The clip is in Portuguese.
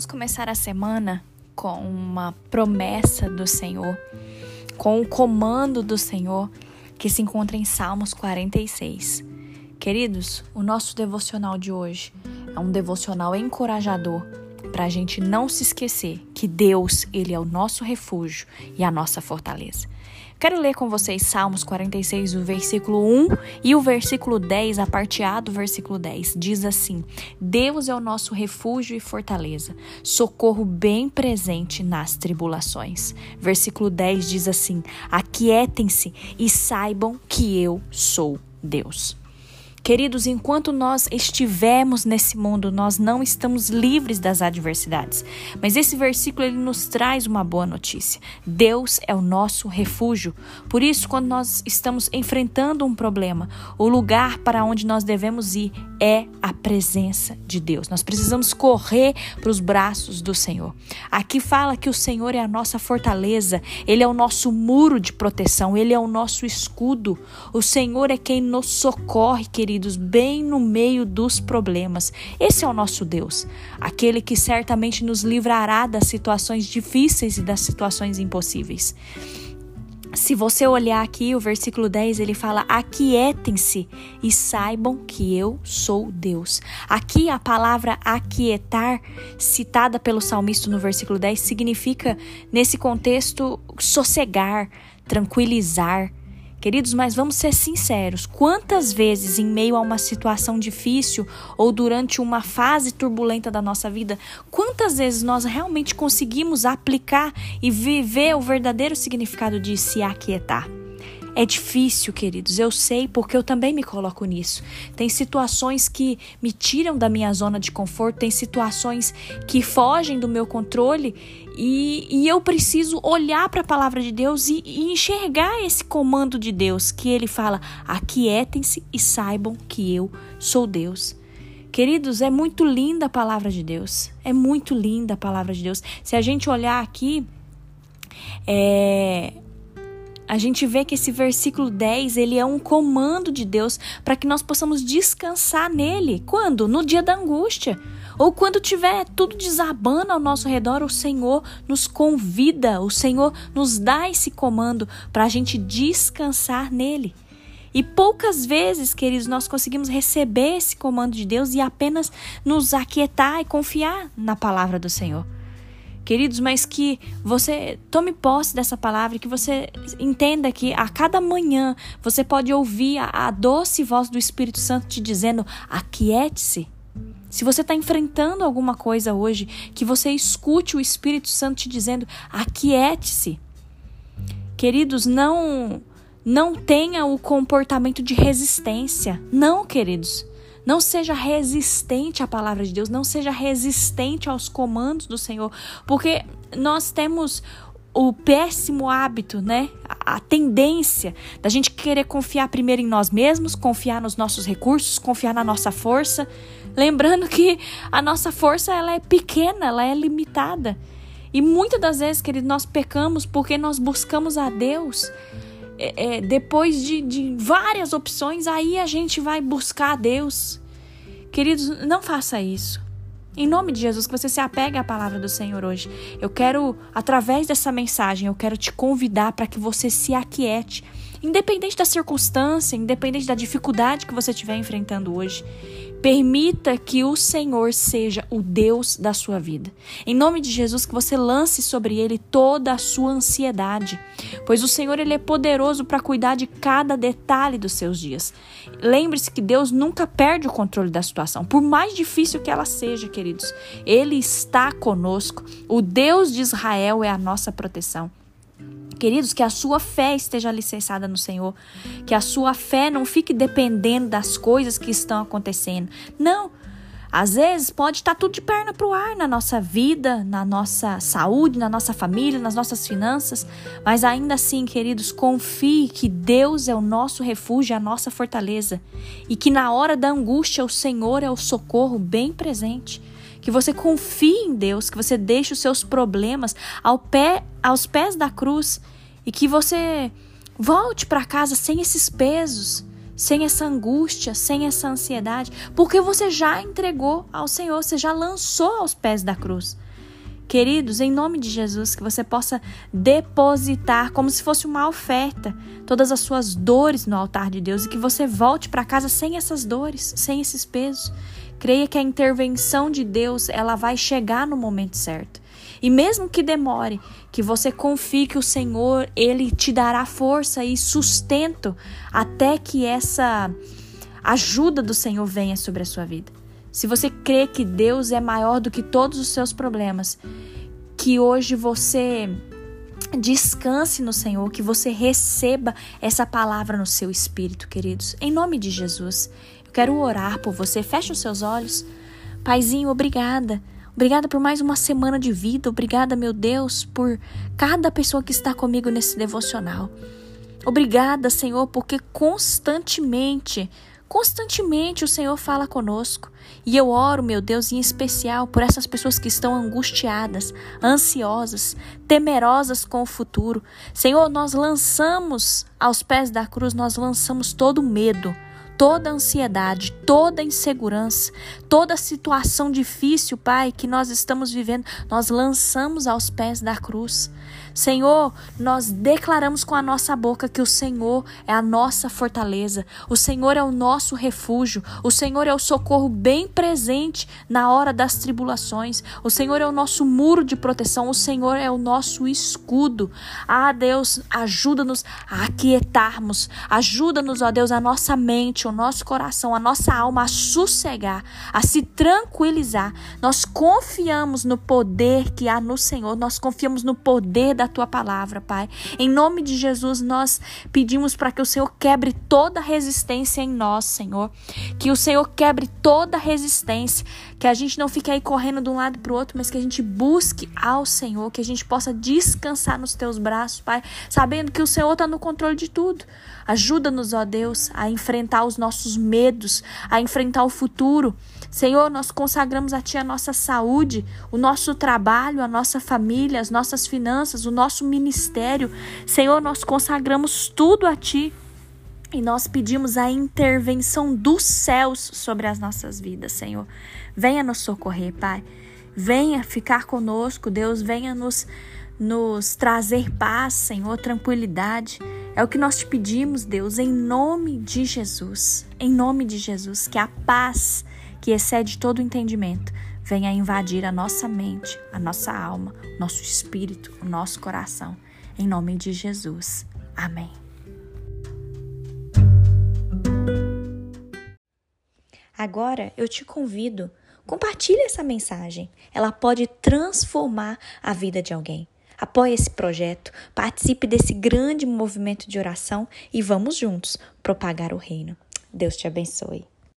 vamos começar a semana com uma promessa do Senhor, com o comando do Senhor que se encontra em Salmos 46. Queridos, o nosso devocional de hoje é um devocional encorajador para a gente não se esquecer que Deus, ele é o nosso refúgio e a nossa fortaleza. Quero ler com vocês Salmos 46, o versículo 1 e o versículo 10, a parte A do versículo 10. Diz assim: Deus é o nosso refúgio e fortaleza, socorro bem presente nas tribulações. Versículo 10 diz assim: Aquietem-se e saibam que eu sou Deus. Queridos, enquanto nós estivermos nesse mundo, nós não estamos livres das adversidades. Mas esse versículo ele nos traz uma boa notícia. Deus é o nosso refúgio. Por isso, quando nós estamos enfrentando um problema, o lugar para onde nós devemos ir é a presença de Deus. Nós precisamos correr para os braços do Senhor. Aqui fala que o Senhor é a nossa fortaleza, ele é o nosso muro de proteção, ele é o nosso escudo. O Senhor é quem nos socorre, queridos queridos, bem no meio dos problemas. Esse é o nosso Deus, aquele que certamente nos livrará das situações difíceis e das situações impossíveis. Se você olhar aqui, o versículo 10, ele fala: Aquietem-se e saibam que eu sou Deus. Aqui a palavra aquietar, citada pelo salmista no versículo 10, significa, nesse contexto, sossegar, tranquilizar, Queridos, mas vamos ser sinceros: quantas vezes, em meio a uma situação difícil ou durante uma fase turbulenta da nossa vida, quantas vezes nós realmente conseguimos aplicar e viver o verdadeiro significado de se aquietar? É difícil, queridos, eu sei, porque eu também me coloco nisso. Tem situações que me tiram da minha zona de conforto, tem situações que fogem do meu controle e, e eu preciso olhar para a palavra de Deus e, e enxergar esse comando de Deus, que ele fala: aquietem-se e saibam que eu sou Deus. Queridos, é muito linda a palavra de Deus. É muito linda a palavra de Deus. Se a gente olhar aqui, é, a gente vê que esse versículo 10, ele é um comando de Deus para que nós possamos descansar nele. Quando? No dia da angústia. Ou quando tiver tudo desabando ao nosso redor, o Senhor nos convida, o Senhor nos dá esse comando para a gente descansar nele. E poucas vezes, queridos, nós conseguimos receber esse comando de Deus e apenas nos aquietar e confiar na palavra do Senhor. Queridos, mas que você tome posse dessa palavra, que você entenda que a cada manhã você pode ouvir a, a doce voz do Espírito Santo te dizendo: aquiete-se. Se você está enfrentando alguma coisa hoje, que você escute o Espírito Santo te dizendo: aquiete-se. Queridos, não não tenha o comportamento de resistência. Não, queridos. Não seja resistente à palavra de Deus, não seja resistente aos comandos do Senhor, porque nós temos o péssimo hábito, né? A, tendência da gente querer confiar primeiro em nós mesmos, confiar nos nossos recursos, confiar na nossa força, lembrando que a nossa força ela é pequena, ela é limitada. E muitas das vezes, querido, nós pecamos porque nós buscamos a Deus. É, é, depois de, de várias opções, aí a gente vai buscar a Deus. Queridos, não faça isso. Em nome de Jesus, que você se apegue à palavra do Senhor hoje. Eu quero, através dessa mensagem, eu quero te convidar para que você se aquiete, independente da circunstância, independente da dificuldade que você estiver enfrentando hoje. Permita que o Senhor seja o Deus da sua vida. Em nome de Jesus, que você lance sobre ele toda a sua ansiedade, pois o Senhor ele é poderoso para cuidar de cada detalhe dos seus dias. Lembre-se que Deus nunca perde o controle da situação, por mais difícil que ela seja, queridos. Ele está conosco. O Deus de Israel é a nossa proteção. Queridos, que a sua fé esteja alicerçada no Senhor, que a sua fé não fique dependendo das coisas que estão acontecendo. Não. Às vezes pode estar tudo de perna para o ar na nossa vida, na nossa saúde, na nossa família, nas nossas finanças, mas ainda assim, queridos, confie que Deus é o nosso refúgio, a nossa fortaleza e que na hora da angústia o Senhor é o socorro bem presente que você confie em Deus, que você deixe os seus problemas ao pé, aos pés da cruz e que você volte para casa sem esses pesos, sem essa angústia, sem essa ansiedade, porque você já entregou ao Senhor, você já lançou aos pés da cruz. Queridos, em nome de Jesus, que você possa depositar como se fosse uma oferta todas as suas dores no altar de Deus e que você volte para casa sem essas dores, sem esses pesos. Creia que a intervenção de Deus, ela vai chegar no momento certo. E mesmo que demore, que você confie que o Senhor, ele te dará força e sustento até que essa ajuda do Senhor venha sobre a sua vida. Se você crê que Deus é maior do que todos os seus problemas, que hoje você descanse no Senhor, que você receba essa palavra no seu espírito, queridos. Em nome de Jesus, eu quero orar por você. Feche os seus olhos. Paizinho, obrigada. Obrigada por mais uma semana de vida. Obrigada, meu Deus, por cada pessoa que está comigo nesse devocional. Obrigada, Senhor, porque constantemente Constantemente o Senhor fala conosco. E eu oro, meu Deus, em especial por essas pessoas que estão angustiadas, ansiosas, temerosas com o futuro. Senhor, nós lançamos aos pés da cruz, nós lançamos todo o medo toda ansiedade, toda insegurança, toda situação difícil, Pai, que nós estamos vivendo, nós lançamos aos pés da cruz. Senhor, nós declaramos com a nossa boca que o Senhor é a nossa fortaleza, o Senhor é o nosso refúgio, o Senhor é o socorro bem presente na hora das tribulações, o Senhor é o nosso muro de proteção, o Senhor é o nosso escudo. Ah, Deus, ajuda-nos a aquietarmos, ajuda-nos, ó Deus, a nossa mente, o nosso coração, a nossa alma a sossegar, a se tranquilizar. Nós confiamos no poder que há no Senhor, nós confiamos no poder da tua palavra, Pai. Em nome de Jesus, nós pedimos para que o Senhor quebre toda resistência em nós, Senhor. Que o Senhor quebre toda resistência, que a gente não fique aí correndo de um lado para o outro, mas que a gente busque ao Senhor, que a gente possa descansar nos teus braços, Pai, sabendo que o Senhor está no controle de tudo. Ajuda-nos, ó Deus, a enfrentar os nossos medos, a enfrentar o futuro. Senhor, nós consagramos a Ti a nossa saúde, o nosso trabalho, a nossa família, as nossas finanças, o nosso ministério. Senhor, nós consagramos tudo a Ti. E nós pedimos a intervenção dos céus sobre as nossas vidas, Senhor. Venha nos socorrer, Pai. Venha ficar conosco, Deus. Venha nos, nos trazer paz, Senhor, tranquilidade. É o que nós te pedimos, Deus, em nome de Jesus. Em nome de Jesus, que a paz que excede todo entendimento, venha invadir a nossa mente, a nossa alma, nosso espírito, o nosso coração. Em nome de Jesus. Amém. Agora eu te convido, compartilhe essa mensagem. Ela pode transformar a vida de alguém. Apoie esse projeto, participe desse grande movimento de oração e vamos juntos propagar o reino. Deus te abençoe.